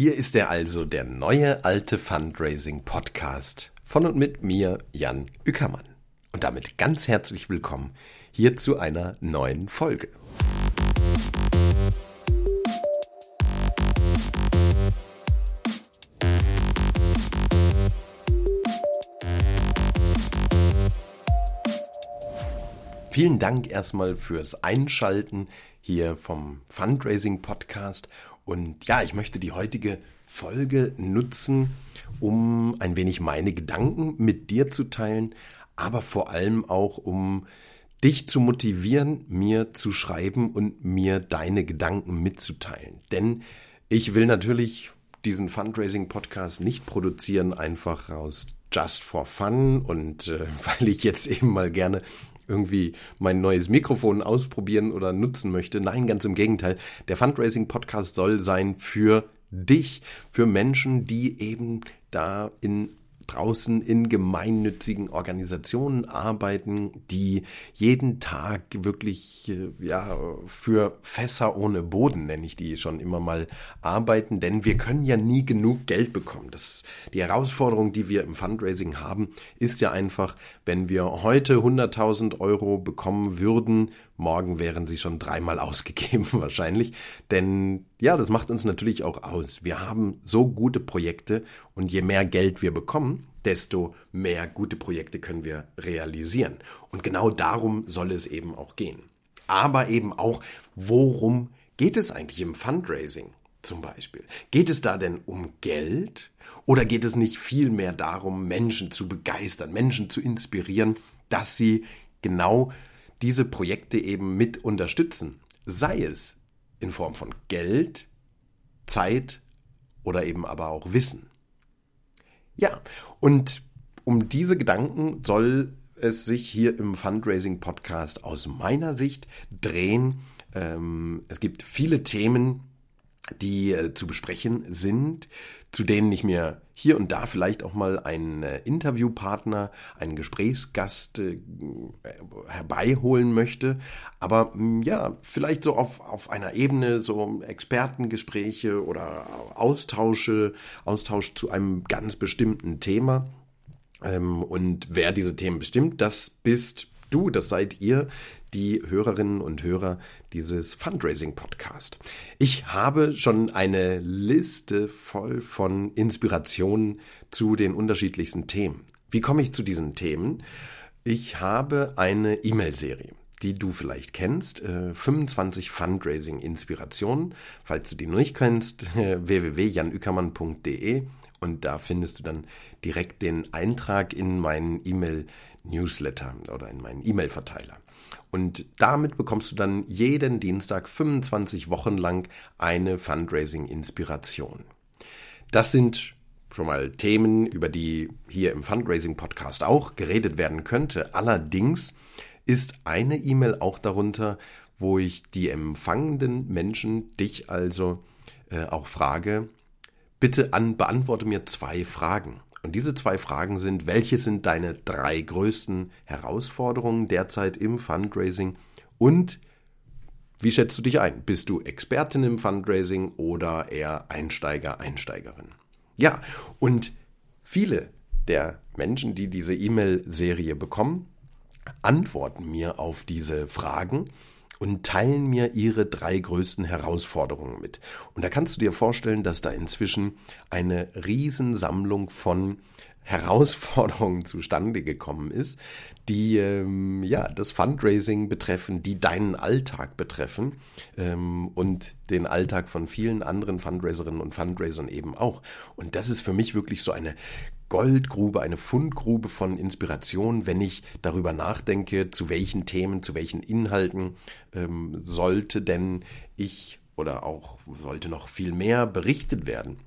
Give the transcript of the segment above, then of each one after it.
Hier ist er also, der neue alte Fundraising Podcast von und mit mir, Jan Ückermann. Und damit ganz herzlich willkommen hier zu einer neuen Folge. Vielen Dank erstmal fürs Einschalten hier vom Fundraising Podcast und ja, ich möchte die heutige Folge nutzen, um ein wenig meine Gedanken mit dir zu teilen, aber vor allem auch um dich zu motivieren, mir zu schreiben und mir deine Gedanken mitzuteilen. Denn ich will natürlich diesen Fundraising-Podcast nicht produzieren, einfach aus Just for Fun und äh, weil ich jetzt eben mal gerne irgendwie mein neues Mikrofon ausprobieren oder nutzen möchte. Nein, ganz im Gegenteil. Der Fundraising-Podcast soll sein für dich, für Menschen, die eben da in draußen in gemeinnützigen Organisationen arbeiten, die jeden Tag wirklich äh, ja für Fässer ohne Boden nenne ich die schon immer mal arbeiten, denn wir können ja nie genug Geld bekommen. Das die Herausforderung, die wir im Fundraising haben, ist ja einfach, wenn wir heute 100.000 Euro bekommen würden, morgen wären sie schon dreimal ausgegeben wahrscheinlich, denn ja, das macht uns natürlich auch aus. Wir haben so gute Projekte und je mehr Geld wir bekommen, desto mehr gute Projekte können wir realisieren. Und genau darum soll es eben auch gehen. Aber eben auch, worum geht es eigentlich im Fundraising zum Beispiel? Geht es da denn um Geld? Oder geht es nicht vielmehr darum, Menschen zu begeistern, Menschen zu inspirieren, dass sie genau diese Projekte eben mit unterstützen? Sei es in Form von Geld, Zeit oder eben aber auch Wissen. Ja, und um diese Gedanken soll es sich hier im Fundraising Podcast aus meiner Sicht drehen. Ähm, es gibt viele Themen, die äh, zu besprechen sind, zu denen ich mir hier und da vielleicht auch mal einen äh, Interviewpartner, einen Gesprächsgast äh, herbeiholen möchte. Aber mh, mm, ja, vielleicht so auf, auf einer Ebene, so Expertengespräche oder Austausche, Austausch zu einem ganz bestimmten Thema. Ähm, und wer diese Themen bestimmt, das bist du, das seid ihr, die Hörerinnen und Hörer dieses Fundraising-Podcast. Ich habe schon eine Liste voll von Inspirationen zu den unterschiedlichsten Themen. Wie komme ich zu diesen Themen? Ich habe eine E-Mail-Serie die du vielleicht kennst, 25 Fundraising Inspirationen. Falls du die noch nicht kennst, www.janückermann.de und da findest du dann direkt den Eintrag in meinen E-Mail Newsletter oder in meinen E-Mail-Verteiler. Und damit bekommst du dann jeden Dienstag 25 Wochen lang eine Fundraising-Inspiration. Das sind schon mal Themen, über die hier im Fundraising-Podcast auch geredet werden könnte. Allerdings ist eine E-Mail auch darunter, wo ich die empfangenden Menschen, dich also äh, auch frage, bitte an, beantworte mir zwei Fragen. Und diese zwei Fragen sind, welche sind deine drei größten Herausforderungen derzeit im Fundraising und wie schätzt du dich ein? Bist du Expertin im Fundraising oder eher Einsteiger, Einsteigerin? Ja, und viele der Menschen, die diese E-Mail-Serie bekommen, antworten mir auf diese Fragen und teilen mir ihre drei größten Herausforderungen mit. Und da kannst du dir vorstellen, dass da inzwischen eine Riesensammlung von Herausforderungen zustande gekommen ist, die ähm, ja das Fundraising betreffen, die deinen Alltag betreffen ähm, und den Alltag von vielen anderen Fundraiserinnen und Fundraisern eben auch. Und das ist für mich wirklich so eine Goldgrube, eine Fundgrube von Inspiration, wenn ich darüber nachdenke, zu welchen Themen, zu welchen Inhalten ähm, sollte denn ich oder auch sollte noch viel mehr berichtet werden.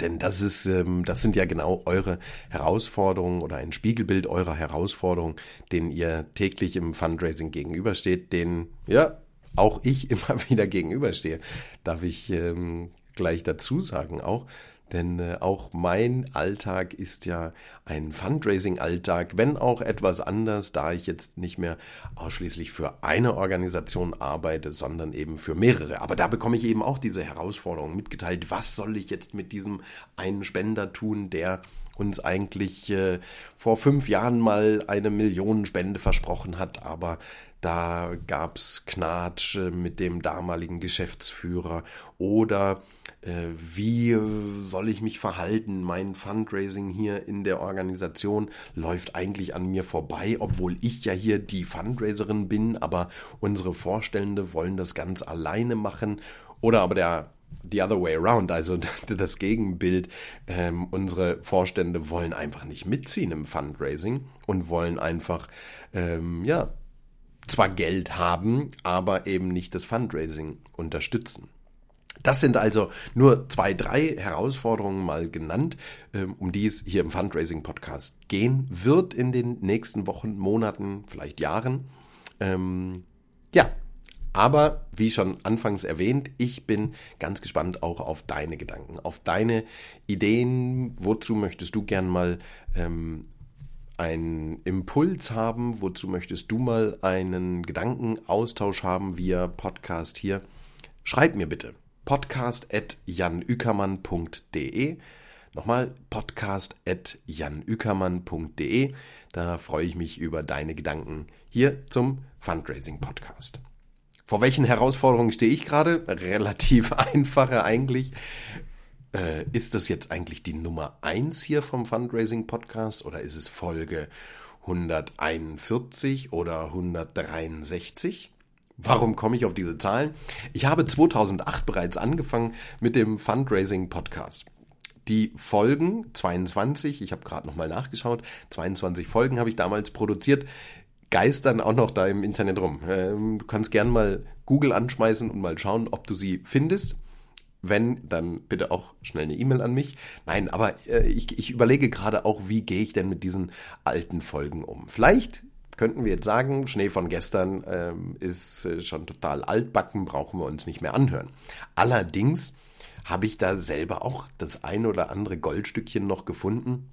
Denn das ist, ähm, das sind ja genau eure Herausforderungen oder ein Spiegelbild eurer Herausforderungen, denen ihr täglich im Fundraising gegenübersteht, denen ja auch ich immer wieder gegenüberstehe. Darf ich ähm, gleich dazu sagen auch, denn äh, auch mein Alltag ist ja ein Fundraising-Alltag, wenn auch etwas anders, da ich jetzt nicht mehr ausschließlich für eine Organisation arbeite, sondern eben für mehrere. Aber da bekomme ich eben auch diese Herausforderung mitgeteilt, was soll ich jetzt mit diesem einen Spender tun, der uns eigentlich äh, vor fünf Jahren mal eine Millionenspende versprochen hat, aber da gab's Knatsch mit dem damaligen Geschäftsführer oder äh, wie soll ich mich verhalten? Mein Fundraising hier in der Organisation läuft eigentlich an mir vorbei, obwohl ich ja hier die Fundraiserin bin, aber unsere Vorstellende wollen das ganz alleine machen. Oder aber der the other way around, also das Gegenbild. Ähm, unsere Vorstände wollen einfach nicht mitziehen im Fundraising und wollen einfach, ähm, ja, zwar Geld haben, aber eben nicht das Fundraising unterstützen. Das sind also nur zwei, drei Herausforderungen mal genannt, ähm, um die es hier im Fundraising-Podcast gehen wird in den nächsten Wochen, Monaten, vielleicht Jahren. Ähm, ja, aber wie schon anfangs erwähnt, ich bin ganz gespannt auch auf deine Gedanken, auf deine Ideen. Wozu möchtest du gern mal ähm, einen Impuls haben? Wozu möchtest du mal einen Gedankenaustausch haben via Podcast hier? Schreib mir bitte podcast.janükermann.de. Nochmal podcast.janükermann.de. Da freue ich mich über deine Gedanken hier zum Fundraising Podcast. Vor welchen Herausforderungen stehe ich gerade? Relativ einfache eigentlich. Äh, ist das jetzt eigentlich die Nummer 1 hier vom Fundraising Podcast oder ist es Folge 141 oder 163? Warum komme ich auf diese Zahlen? Ich habe 2008 bereits angefangen mit dem Fundraising Podcast. Die Folgen 22, ich habe gerade nochmal nachgeschaut, 22 Folgen habe ich damals produziert, geistern auch noch da im Internet rum. Ähm, du kannst gern mal Google anschmeißen und mal schauen, ob du sie findest. Wenn, dann bitte auch schnell eine E-Mail an mich. Nein, aber äh, ich, ich überlege gerade auch, wie gehe ich denn mit diesen alten Folgen um. Vielleicht könnten wir jetzt sagen, Schnee von gestern ähm, ist äh, schon total altbacken, brauchen wir uns nicht mehr anhören. Allerdings habe ich da selber auch das ein oder andere Goldstückchen noch gefunden.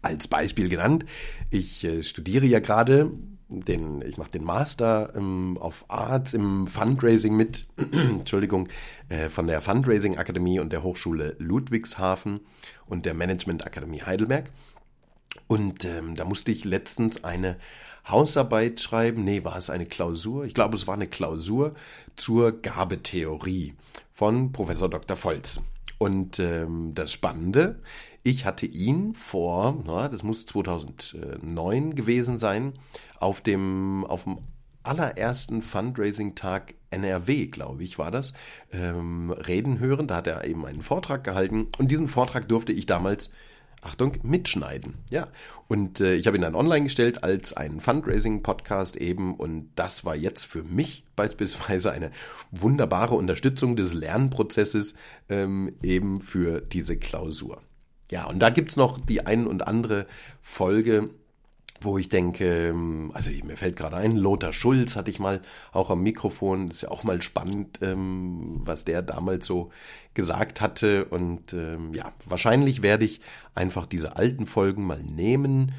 Als Beispiel genannt, ich äh, studiere ja gerade den, ich mache den Master ähm, of Arts im Fundraising mit, Entschuldigung, äh, von der Fundraising Akademie und der Hochschule Ludwigshafen und der Management Akademie Heidelberg. Und ähm, da musste ich letztens eine Hausarbeit schreiben. Nee, war es eine Klausur? Ich glaube, es war eine Klausur zur Gabetheorie von Professor Dr. Volz. Und ähm, das Spannende, ich hatte ihn vor, na, das muss 2009 gewesen sein, auf dem, auf dem allerersten Fundraising-Tag NRW, glaube ich, war das, ähm, reden hören. Da hat er eben einen Vortrag gehalten und diesen Vortrag durfte ich damals Achtung, mitschneiden. Ja, und äh, ich habe ihn dann online gestellt als einen Fundraising-Podcast eben und das war jetzt für mich beispielsweise eine wunderbare Unterstützung des Lernprozesses ähm, eben für diese Klausur. Ja, und da gibt's noch die ein und andere Folge, wo ich denke, ähm, also mir fällt gerade ein, Lothar Schulz hatte ich mal auch am Mikrofon, ist ja auch mal spannend, ähm, was der damals so gesagt hatte. Und ähm, ja, wahrscheinlich werde ich einfach diese alten Folgen mal nehmen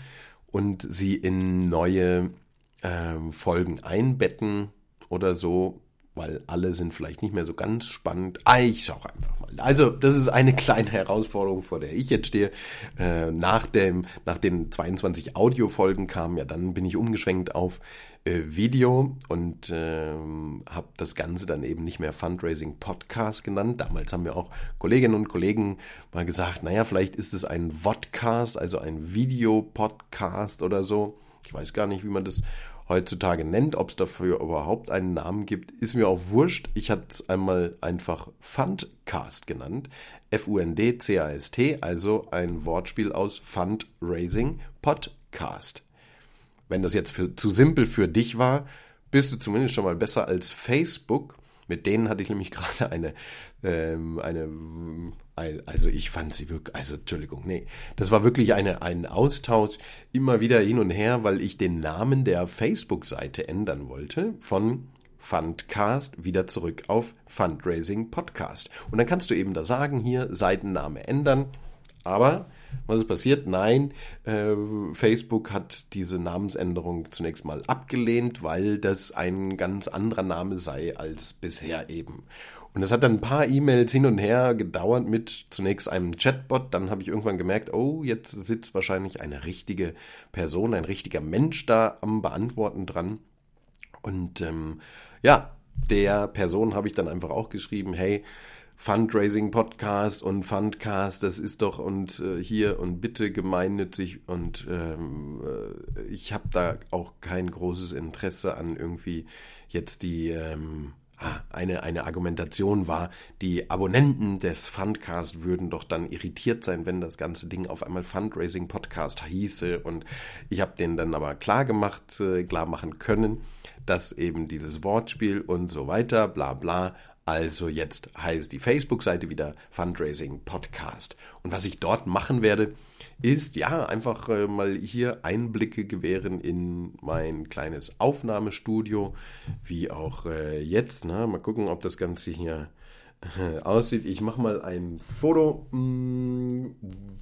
und sie in neue Folgen einbetten oder so, weil alle sind vielleicht nicht mehr so ganz spannend. Ah, ich schau einfach mal. Also, das ist eine kleine Herausforderung, vor der ich jetzt stehe. Äh, nach, dem, nach den 22 Audiofolgen kam, ja, dann bin ich umgeschwenkt auf äh, Video und äh, habe das Ganze dann eben nicht mehr Fundraising Podcast genannt. Damals haben mir auch Kolleginnen und Kollegen mal gesagt, naja, vielleicht ist es ein Vodcast, also ein Videopodcast oder so. Ich weiß gar nicht, wie man das heutzutage nennt. Ob es dafür überhaupt einen Namen gibt, ist mir auch wurscht. Ich hatte es einmal einfach Fundcast genannt. F-U-N-D-C-A-S-T, also ein Wortspiel aus Fundraising Podcast. Wenn das jetzt für, zu simpel für dich war, bist du zumindest schon mal besser als Facebook. Mit denen hatte ich nämlich gerade eine, ähm, eine also ich fand sie wirklich, also Entschuldigung, nee, das war wirklich eine, ein Austausch immer wieder hin und her, weil ich den Namen der Facebook-Seite ändern wollte von Fundcast wieder zurück auf Fundraising Podcast. Und dann kannst du eben da sagen, hier Seitenname ändern. Aber was ist passiert? Nein, äh, Facebook hat diese Namensänderung zunächst mal abgelehnt, weil das ein ganz anderer Name sei als bisher eben. Und es hat dann ein paar E-Mails hin und her gedauert mit zunächst einem Chatbot. Dann habe ich irgendwann gemerkt, oh, jetzt sitzt wahrscheinlich eine richtige Person, ein richtiger Mensch da am Beantworten dran. Und ähm, ja, der Person habe ich dann einfach auch geschrieben, hey, Fundraising Podcast und Fundcast, das ist doch und äh, hier und bitte gemeinnützig und ähm, äh, ich habe da auch kein großes Interesse an irgendwie jetzt die ähm, ah, eine, eine Argumentation war, die Abonnenten des Fundcast würden doch dann irritiert sein, wenn das ganze Ding auf einmal Fundraising Podcast hieße. Und ich habe denen dann aber klar gemacht, äh, klar machen können, dass eben dieses Wortspiel und so weiter, bla bla, also jetzt heißt die Facebook-Seite wieder Fundraising Podcast. Und was ich dort machen werde, ist ja einfach äh, mal hier Einblicke gewähren in mein kleines Aufnahmestudio, wie auch äh, jetzt. Ne? Mal gucken, ob das Ganze hier aussieht. Ich mache mal ein Foto mm,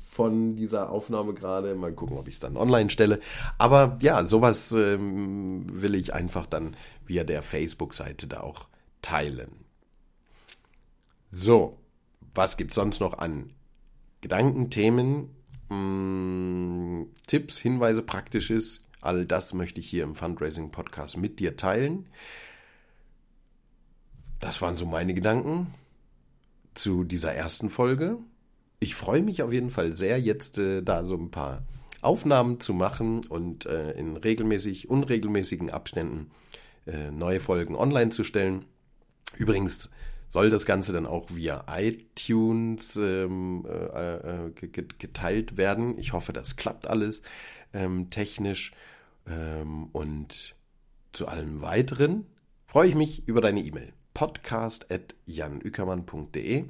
von dieser Aufnahme gerade. Mal gucken, ob ich es dann online stelle. Aber ja, sowas ähm, will ich einfach dann via der Facebook-Seite da auch teilen. So, was gibt es sonst noch an Gedanken, Themen, mm, Tipps, Hinweise, Praktisches? All das möchte ich hier im Fundraising Podcast mit dir teilen. Das waren so meine Gedanken zu dieser ersten Folge. Ich freue mich auf jeden Fall sehr, jetzt äh, da so ein paar Aufnahmen zu machen und äh, in regelmäßig, unregelmäßigen Abständen äh, neue Folgen online zu stellen. Übrigens soll das Ganze dann auch via iTunes ähm, äh, äh, geteilt werden. Ich hoffe, das klappt alles ähm, technisch. Ähm, und zu allem weiteren freue ich mich über deine E-Mail. podcast.janükermann.de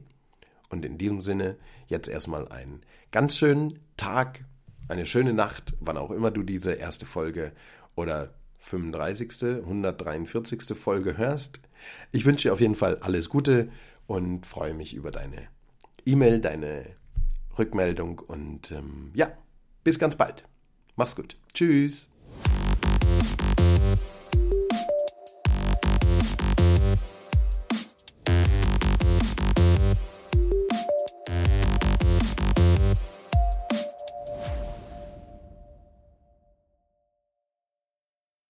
Und in diesem Sinne jetzt erstmal einen ganz schönen Tag, eine schöne Nacht, wann auch immer du diese erste Folge oder 35., 143. Folge hörst. Ich wünsche dir auf jeden Fall alles Gute und freue mich über deine E-Mail, deine Rückmeldung und ähm, ja, bis ganz bald. Mach's gut. Tschüss.